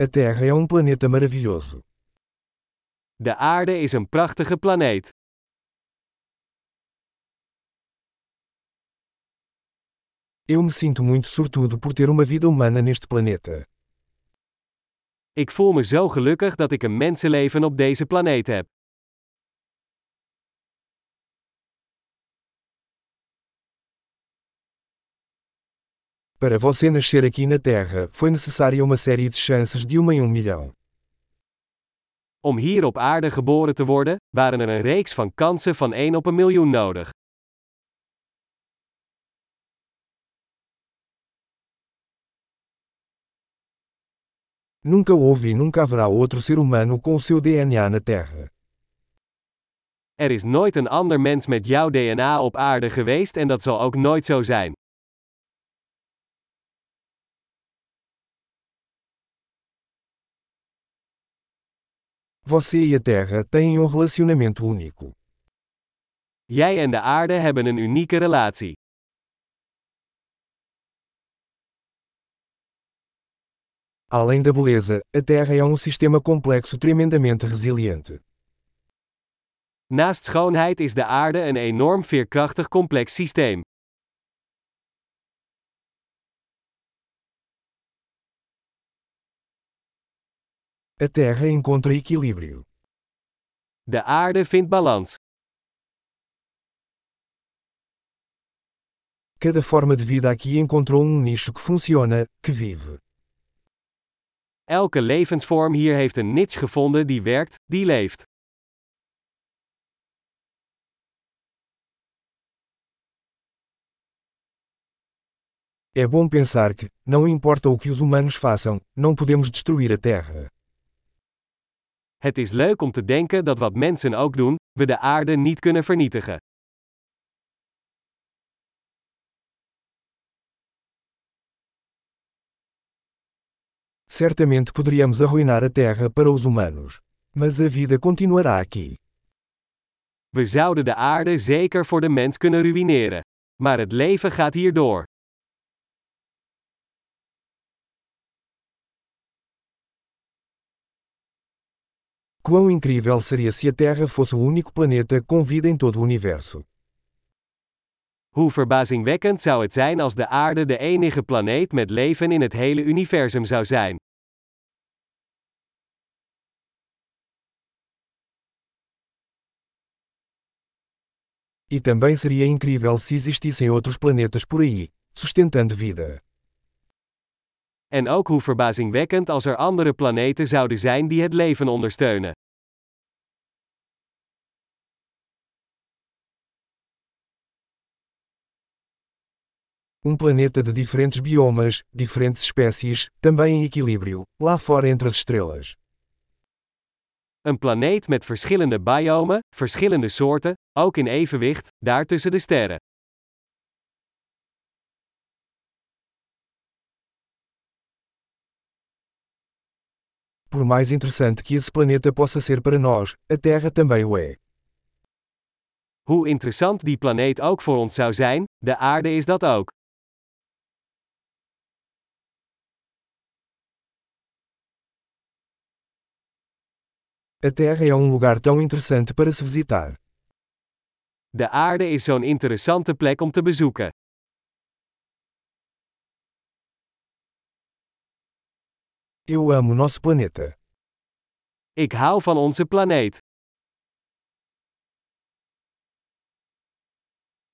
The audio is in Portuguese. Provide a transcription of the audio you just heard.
A Terra é um planeta maravilhoso. De aarde is een prachtige planeet. Eu me sinto muito sortudo por ter uma vida humana neste planeta. Ik voel me zo gelukkig dat ik een mensenleven op deze planeet heb. Para você nascer aqui na Terra, foi necessária uma série de chances de uma em um milhão. Om hier op aarde geboren te worden, waren er een reeks van kansen van 1 op een miljoen nodig. Nunca houve e nunca haverá outro ser humano com o seu DNA na Terra. Er is nooit een ander mens met jouw DNA op aarde geweest en dat zal ook nooit zo zijn. Você e a Terra têm um relacionamento único. Jij en de aarde hebben een unieke relatie. Além da beleza, a Terra é um sistema complexo tremendamente resiliente. Naast schoonheid is de aarde een enorm veerkrachtig complex systeem. A Terra encontra equilíbrio. De aarde vindt balans. Cada forma de vida aqui encontrou um nicho que funciona, que vive. Elke levensvorm hier heeft een niche gevonden die werkt, die leeft. É bom pensar que, não importa o que os humanos façam, não podemos destruir a Terra. Het is leuk om te denken dat wat mensen ook doen, we de aarde niet kunnen vernietigen. Certamente poderíamos arruinar a Terra para os humanos. Mas a vida continuará aqui. We zouden de aarde zeker voor de mens kunnen ruïneren. Maar het leven gaat hier door. Quão incrível seria se a Terra fosse o único planeta com vida em todo o universo. Hoe verbazingwekkend zou het zijn als de aarde de enige planeet met leven in het hele universum zou zijn. E também seria incrível se existissem outros planetas por aí, sustentando vida. En ook hoe verbazingwekkend als er andere planeten zouden zijn die het leven ondersteunen. Um planeta de diferentes biomas, diferentes espécies, também em equilíbrio, lá fora entre as estrelas. Een planeet met verschillende biomen, verschillende soorten, ook in evenwicht, daar tussen de sterren. Por mais interessante que esse planeta possa ser para nós, a Terra também o é. Hoe interessant die planeet ook voor ons zou zijn, de aarde is dat ook. A Terra é um lugar tão interessante para se visitar. De aarde is zo'n interessante plek om te bezoeken. Eu amo nosso planeta. Ik hou van onze planeet.